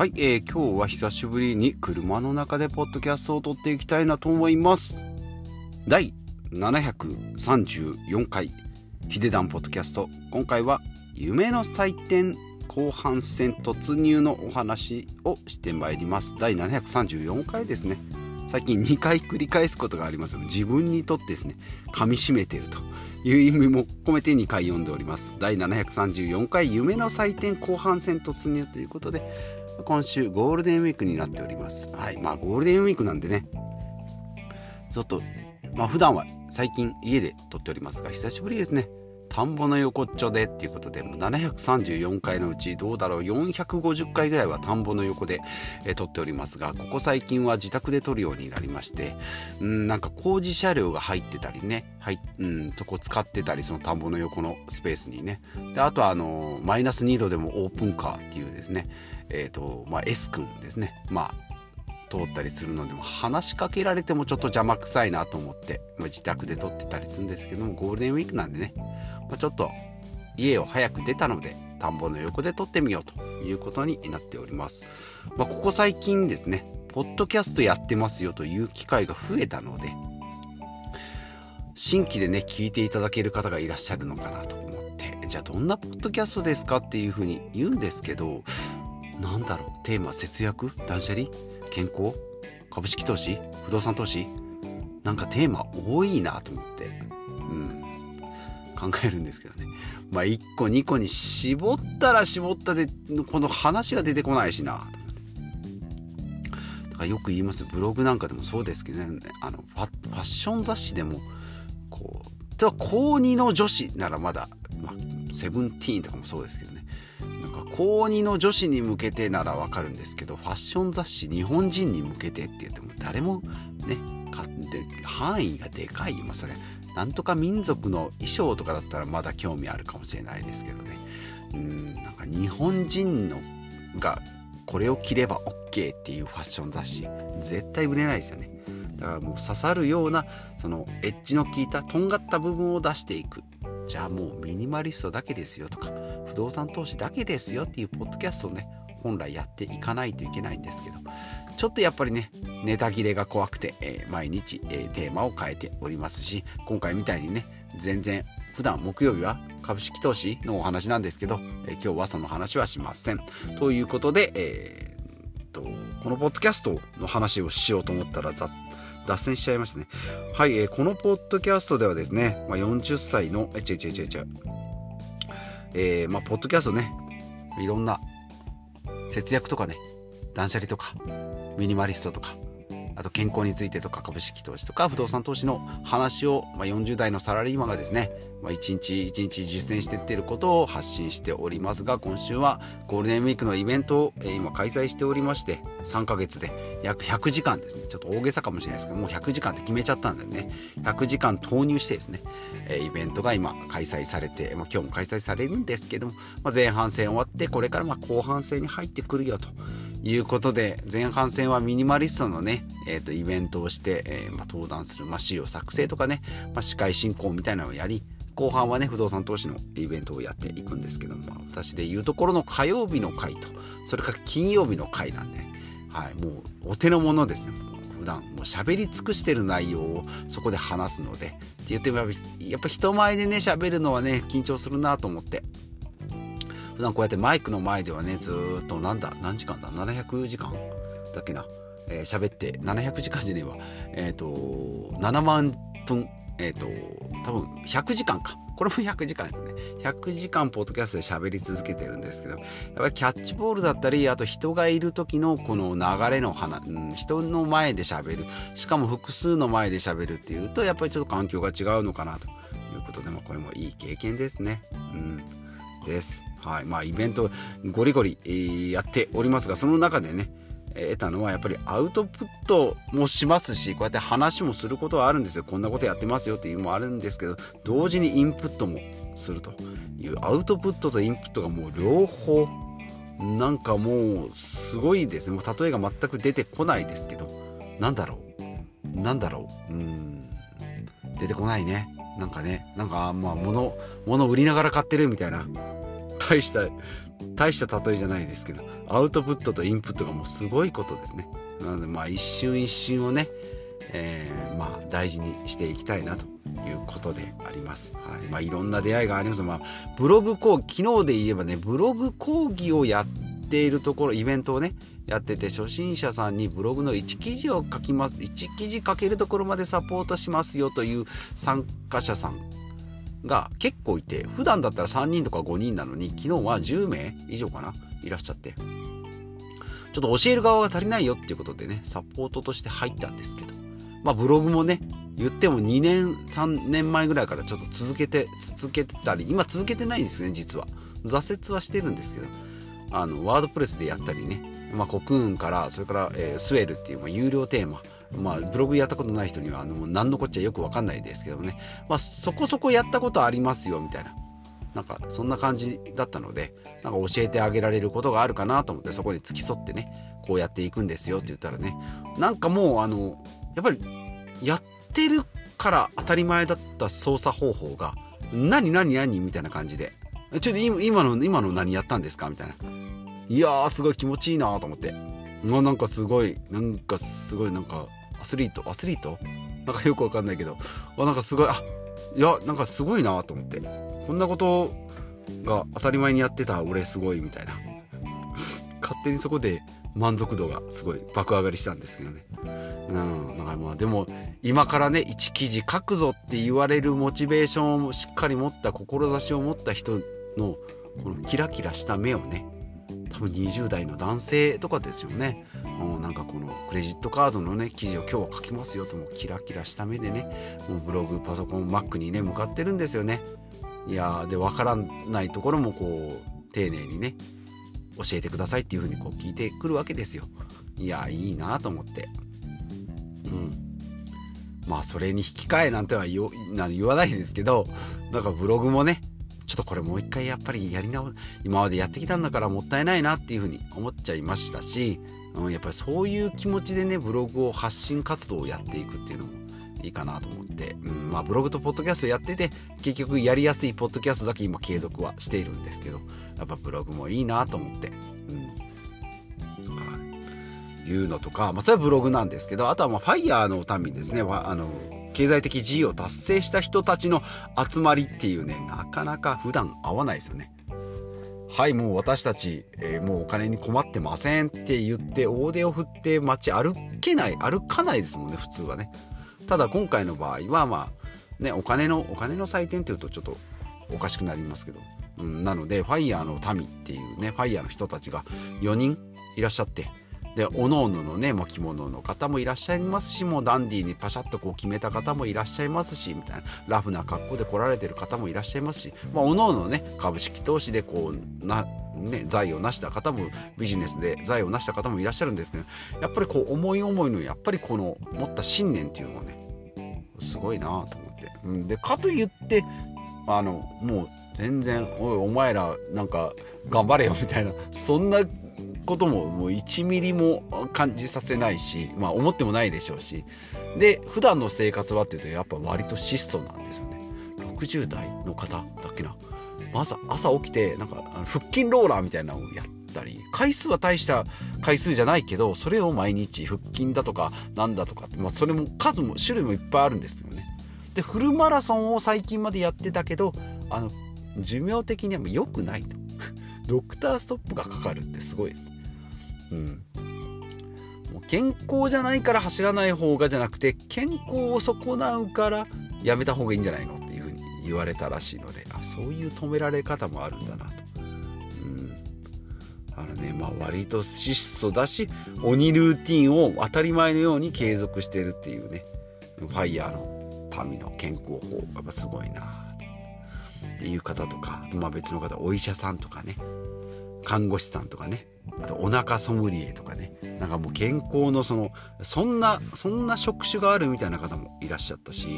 はい、えー、今日は久しぶりに車の中でポッドキャストを撮っていきたいなと思います。第734回ヒデダンポッドキャスト。今回は夢の祭典後半戦突入のお話をしてまいります。第734回ですね。最近2回繰り返すことがありますので自分にとってですね噛みしめてるという意味も込めて2回読んでおります第734回夢の祭典後半戦突入ということで今週ゴールデンウィークになっております。はい。まあゴールデンウィークなんでね。ちょっとまあ普段は最近家で撮っておりますが久しぶりですね。田んぼの横っちょでっていうことで、もう734回のうちどうだろう、450回ぐらいは田んぼの横で、え撮っておりますが、ここ最近は自宅で撮るようになりまして、うん、なんか工事車両が入ってたりね、はい、うん、そこ使ってたり、その田んぼの横のスペースにね。で、あとはあの、マイナス2度でもオープンカーっていうですね、え、ー、と、まあ、S 君ですね。まあ、通ったりするのでも話しかけられてもちょっと邪魔くさいなと思って、まあ、自宅で撮ってたりするんですけどもゴールデンウィークなんでね、まあ、ちょっと家を早く出たので田んぼの横で撮ってみようということになっております、まあ、ここ最近ですねポッドキャストやってますよという機会が増えたので新規でね聞いていただける方がいらっしゃるのかなと思ってじゃあどんなポッドキャストですかっていうふうに言うんですけどなんだろう？テーマ節約？断捨離？健康？株式投資？不動産投資？なんかテーマ多いなと思って、うん、考えるんですけどね。まあ1個2個に絞ったら絞ったでこの話が出てこないしな。だからよく言います。ブログなんかでもそうですけどね。あのファファッション雑誌でもこうでは高2の女子ならまだ、まあ、セブンティーンとかもそうですけどね。高2の女子に向けてならわかるんですけどファッション雑誌日本人に向けてって言っても誰もね買って範囲がでかい。今それなんとか民族の衣装とかだったらまだ興味あるかもしれないですけどね。うんなんか日本人のがこれを着れば OK っていうファッション雑誌絶対売れないですよね。だからもう刺さるようなそのエッジの効いたとんがった部分を出していく。じゃあもうミニマリストだけですよとか不動産投資だけですよっていうポッドキャストをね本来やっていかないといけないんですけどちょっとやっぱりねネタ切れが怖くて、えー、毎日、えー、テーマを変えておりますし今回みたいにね全然普段木曜日は株式投資のお話なんですけど、えー、今日はその話はしません。ということで、えー、とこのポッドキャストの話をしようと思ったら脱線しちゃいましたね。はい、えー、このポッドキャストではですね、まあ、40歳のえ違う違う違う違う。えー、まあ、ポッドキャストね、いろんな節約とかね、断捨離とか、ミニマリストとか、あと健康についてとか株式投資とか不動産投資の話を、まあ、40代のサラリーマンがですね、まあ、一日一日実践していっていることを発信しておりますが今週はゴールデンウィークのイベントを、えー、今開催しておりまして3ヶ月で約100時間ですね。ちょっと大げさかもしれないですけどもう100時間って決めちゃったんでね。100時間投入してですね、えー、イベントが今開催されて、まあ、今日も開催されるんですけども、まあ、前半戦終わってこれからま後半戦に入ってくるよと。いうことで前半戦はミニマリストのね、えー、とイベントをして、えー、まあ、登壇する、まあ、資料作成とかね、まあ、司会進行みたいなのをやり後半はね不動産投資のイベントをやっていくんですけども、私でいうところの火曜日の回とそれから金曜日の回なんで、はい、もうお手の物ですね。普段もう喋り尽くしてる内容をそこで話すのでって言ってもやっぱ人前でね喋るのはね緊張するなと思って普段こうやってマイクの前ではねずっとなんだ何時間だ700時間？だっけな？えー、喋って700時間じゃねえわ。えっ、ー、と7万分えっ、ー、と多分100時間か。これも100時間ですね。100時間ポッドキャストで喋り続けてるんですけどやっぱりキャッチボールだったりあと人がいる時のこの流れの話、うん、人の前で喋る。しかも複数の前で喋るっていうとやっぱりちょっと環境が違うのかなということで、まあ、これもいい経験ですね。うん。です。はい。まあイベントゴリゴリ、やっておりますがその中でね得たのはやっぱりアウトプットもしますしこうやって話もすることはあるんですよ。こんなことやってますよっていうのもあるんですけど同時にインプットもするというアウトプットとインプットがもう両方なんかもうすごいですね。もう例えが全く出てこないですけど。なんだろう？なんだろう？うん。出てこないね。なんかね。なんかまあ物物売りながら買ってるみたいな。大した大した例えじゃないですけどアウトプットとインプットがもうすごいことですね。なのでまあ一瞬一瞬をね、えー、まあ大事にしていきたいなということであります、はい。まあ、いろんな出会いがあります、まあ、ブログ講義昨日で言えばねブログ講義をやっているところイベントをねやってて初心者さんにブログの1記事を書きます。1記事書けるところまでサポートしますよという参加者さんが結構いて普段だったら3人とか5人なのに昨日は10名以上かないらっしゃって。ちょっと教える側が足りないよっていうことでねサポートとして入ったんですけど。まあブログもね言っても2年3年前ぐらいからちょっと続けて続けてたり今続けてないんですね実は。挫折はしてるんですけど。あのワードプレスでやったりね、まあ、コクーンからそれから、えー、スウェルっていう、まあ、有料テーマまあ、ブログやったことない人にはあの何のこっちゃよく分かんないですけどね、まあ、そこそこやったことありますよみたいな。なんかそんな感じだったのでなんか教えてあげられることがあるかなと思ってそこに付き添ってねこうやっていくんですよって言ったらね。なんかもうあのやっぱりやってるから当たり前だった操作方法が何何何みたいな感じで。ちょっと今の今の何やったんですか？みたいな。いやーすごい気持ちいいなと思って。もうなんかすごいなんかすごいなんかアスリートアスリート？なんかよくわかんないけど。あなんかすごいあいやなんかすごいなと思って。こんなことが当たり前にやってた俺すごいみたいな。勝手にそこで満足度がすごい爆上がりしたんですけどね。うんだかまあでも今からね1記事書くぞって言われるモチベーションをしっかり持った志を持った人のこのキラキラした目をね多分20代の男性とかですよね。もうなんかこのクレジットカードのね記事を今日は書きますよともキラキラした目でねもうブログパソコン Mac にね向かってるんですよね。いやで分からないところもこう丁寧にね教えてくださいっていうふうにこう聞いてくるわけですよ。いやいいなと思って。うん。まあそれに引き換えなんては言わないですけどなんかブログもねちょっとこれもう一回やっぱりやり直今までやってきたんだからもったいないなっていうふうに思っちゃいましたし、うん、やっぱりそういう気持ちでねブログを発信活動をやっていくっていうのもいいかなと思って、うんまあ、ブログとポッドキャストやってて結局やりやすいポッドキャストだけ今継続はしているんですけどやっぱブログもいいなと思って、うん。い、いうのとか、まあ、それはブログなんですけどあとはまあファイヤーの民ですねあの経済的自由を達成した人たちの集まりっていうねなかなか普段会わないですよね。はいもう私たち、えー、もうお金に困ってませんって言って大手を振って街歩けない歩かないですもんね普通はね。ただ今回の場合はまあねお金のお金の祭典っていうとちょっとおかしくなりますけど、うん、なのでファイヤーの民っていうねファイヤーの人たちが4人いらっしゃってでおのおののね着物の方もいらっしゃいますしもうダンディーにパシャッとこう決めた方もいらっしゃいますしみたいな。ラフな格好で来られてる方もいらっしゃいますし、まあ、おのおのね株式投資でこうなね、財を成した方もビジネスで財を成した方もいらっしゃるんですけどやっぱりこう思い思いのやっぱりこの持った信念っていうのがねすごいなと思って、でかといってあのもう全然「おいお前らなんか頑張れよ」みたいなそんなことももう1ミリも感じさせないし、まあ、思ってもないでしょうし。で普段の生活はっていうとやっぱ割と質素なんですよね。60代の方だっけな。朝朝起きてなんか腹筋ローラーみたいなのをやったり回数は大した回数じゃないけどそれを毎日腹筋だとかなんだとかまあ、それも数も種類もいっぱいあるんですよね。でフルマラソンを最近までやってたけどあの寿命的には良くないと。ドクターストップがかかるってすごいです。うん。健康じゃないから走らない方がじゃなくて健康を損なうからやめた方がいいんじゃないのっていうふうに言われたらしいのであそういう止められ方もあるんだなと。うん。あのねまあ、割と質素だし鬼ルーティンを当たり前のように継続してるっていうねファイヤーの民の健康法やっぱすごいなっていう方とか、まあ、別の方お医者さんとかね看護師さんとかねあとお腹ソムリエとかね。なんかもう健康のそのそんなそんな職種があるみたいな方もいらっしゃったし、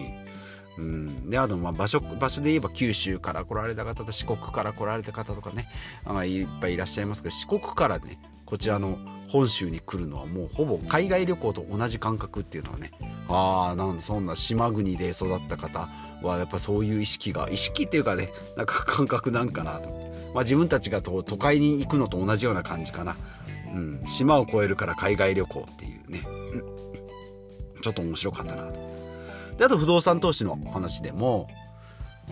うん、であとまあ場所場所で言えば九州から来られた方と四国から来られた方とかね。あいっぱいいらっしゃいますけど四国からねこちらの本州に来るのはもうほぼ海外旅行と同じ感覚っていうのはね。ああなんそんな島国で育った方はやっぱそういう意識が意識っていうかねなんか感覚なんかなと。まあ、自分たちが都会に行くのと同じような感じかな、うん、島を越えるから海外旅行っていうね、うん、ちょっと面白かったなであと不動産投資の話でも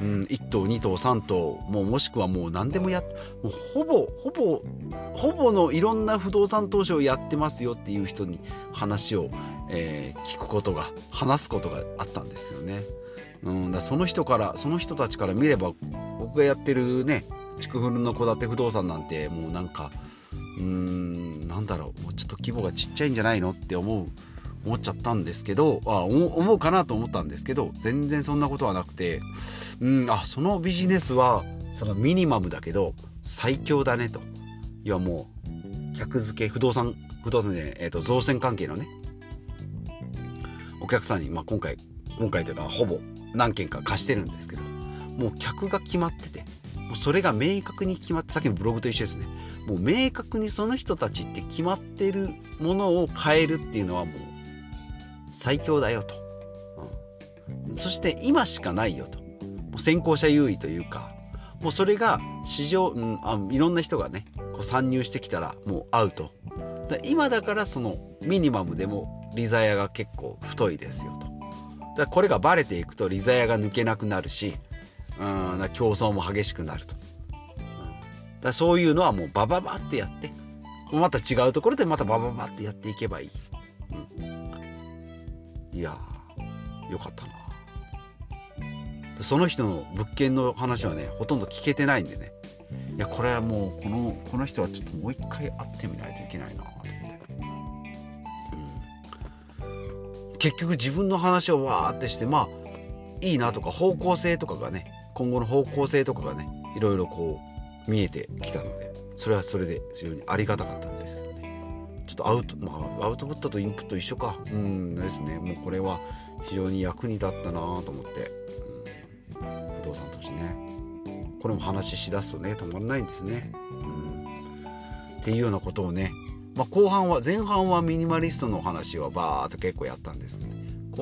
うん、1棟2棟3棟もうもしくはもう何でもやもうほぼほぼほぼのいろんな不動産投資をやってますよっていう人に話を、えー、聞くことが話すことがあったんですよね。うん、だその人からその人たちから見れば僕がやってるね築古の戸建て不動産なんてもうなんかうーんなんだろうもうちょっと規模がちっちゃいんじゃないのって思う思っちゃったんですけどあ思うかなと思ったんですけど全然そんなことはなくてうんあそのビジネスはそのミニマムだけど最強だねと。要はもう客付け不動産不動産で、えーと、造船関係のねお客さんに、まあ、今回今回というかほぼ何件か貸してるんですけどもう客が決まってて。もうそれが明確に決まってさっきのブログと一緒ですね。もう明確にその人たちって決まってるものを変えるっていうのはもう最強だよと、うん、そして今しかないよと。先行者優位というか。もうそれが市場、うん、あいろんな人がねこう参入してきたらもうアウト。だ今だからそのミニマムでもリザヤが結構太いですよと。だこれがバレていくとリザヤが抜けなくなるしうん競争も激しくなると、うん、だそういうのはもうバババってやってまた違うところでまたバババってやっていけばいい、うん、いやよかったな。その人の物件の話はねほとんど聞けてないんでね。いやこれはもうこのこの人はちょっともう一回会ってみないといけないなと思って、うん、結局自分の話をわーってしてまあいいなとか方向性とかがね今後の方向性とかがねいろいろこう見えてきたのでそれはそれで非常にありがたかったんですけどね。ちょっとアウトまあアウトプットとインプット一緒か。うんですね。もうこれは非常に役に立ったなと思って。不動産投資ね。これも話しだすとね止まらないんですね、うん、っていうようなことをね、まあ、後半は前半はミニマリストの話はバーっと結構やったんですけど、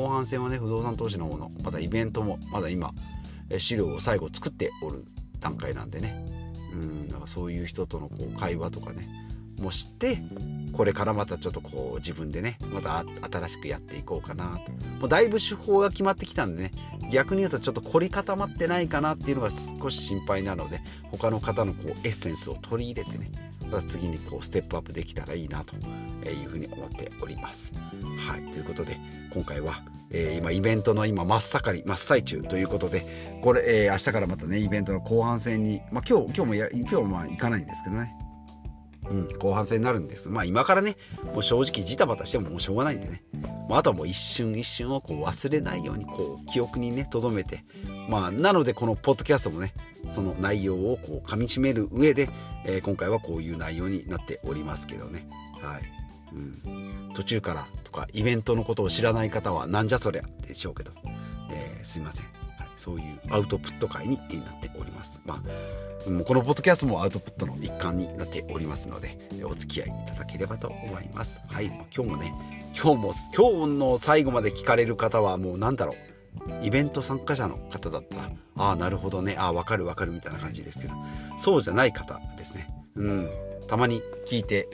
後半戦はね不動産投資のものまたイベントもまだ今資料を最後作っておる段階なんでね。うんだからそういう人とのこう会話とかね。もしてこれからまたちょっとこう自分でねまた新しくやっていこうかなと。もうだいぶ手法が決まってきたんでね。逆に言うとちょっと凝り固まってないかなっていうのが少し心配なので他の方のこうエッセンスを取り入れてね次にこうステップアップできたらいいなというふうに思っております。はいということで今回は、えー、今イベントの今真っ盛り真っ最中ということでこれ、えー、明日からまたねイベントの後半戦に、まあ、今日今日もや今日もまあ行かないんですけどねうん、後半戦になるんです。まあ今からねもう正直ジタバタしてももうしょうがないんでね、まあ、あとはもう一瞬一瞬をこう忘れないようにこう記憶にね留めて。まあなのでこのポッドキャストもねその内容をこう噛みしめる上で、えー、今回はこういう内容になっておりますけどね。はい、うん、途中からとかイベントのことを知らない方はなんじゃそりゃでしょうけど、えー、すいません、そういうアウトプット会になっております。まあもうこのポッドキャストもアウトプットの一環になっておりますのでお付き合いいただければと思います。はい今日もね今日も今日の最後まで聞かれる方はもうなんだろう。イベント参加者の方だったらああなるほどね。ああ分かる分かるみたいな感じですけどそうじゃない方ですね。うん。たまに聞いて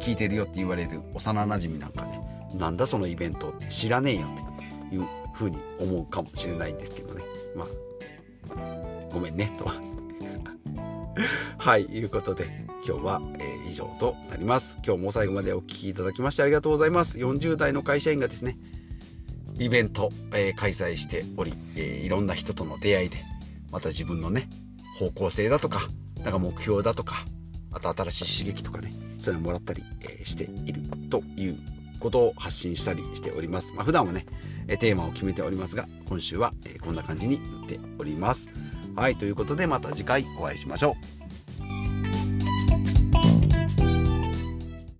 聞いてるよって言われる幼なじみなんかねなんだそのイベントって知らねえよっていう風に思うかもしれないんですけどねまあごめんねとはい、いうことで今日は、えー、以上となります。今日も最後までお聴きいただきましてありがとうございます。40代の会社員がですね、イベント、えー、開催しており、えー、いろんな人との出会いで、また自分のね、方向性だとか、なんか目標だとか、あと新しい刺激とかね、そういうのもらったり、えしているということを発信したりしております。まあ、普段はね、テーマを決めておりますが、今週はこんな感じになっております。はい、ということでまた次回お会いしましょう。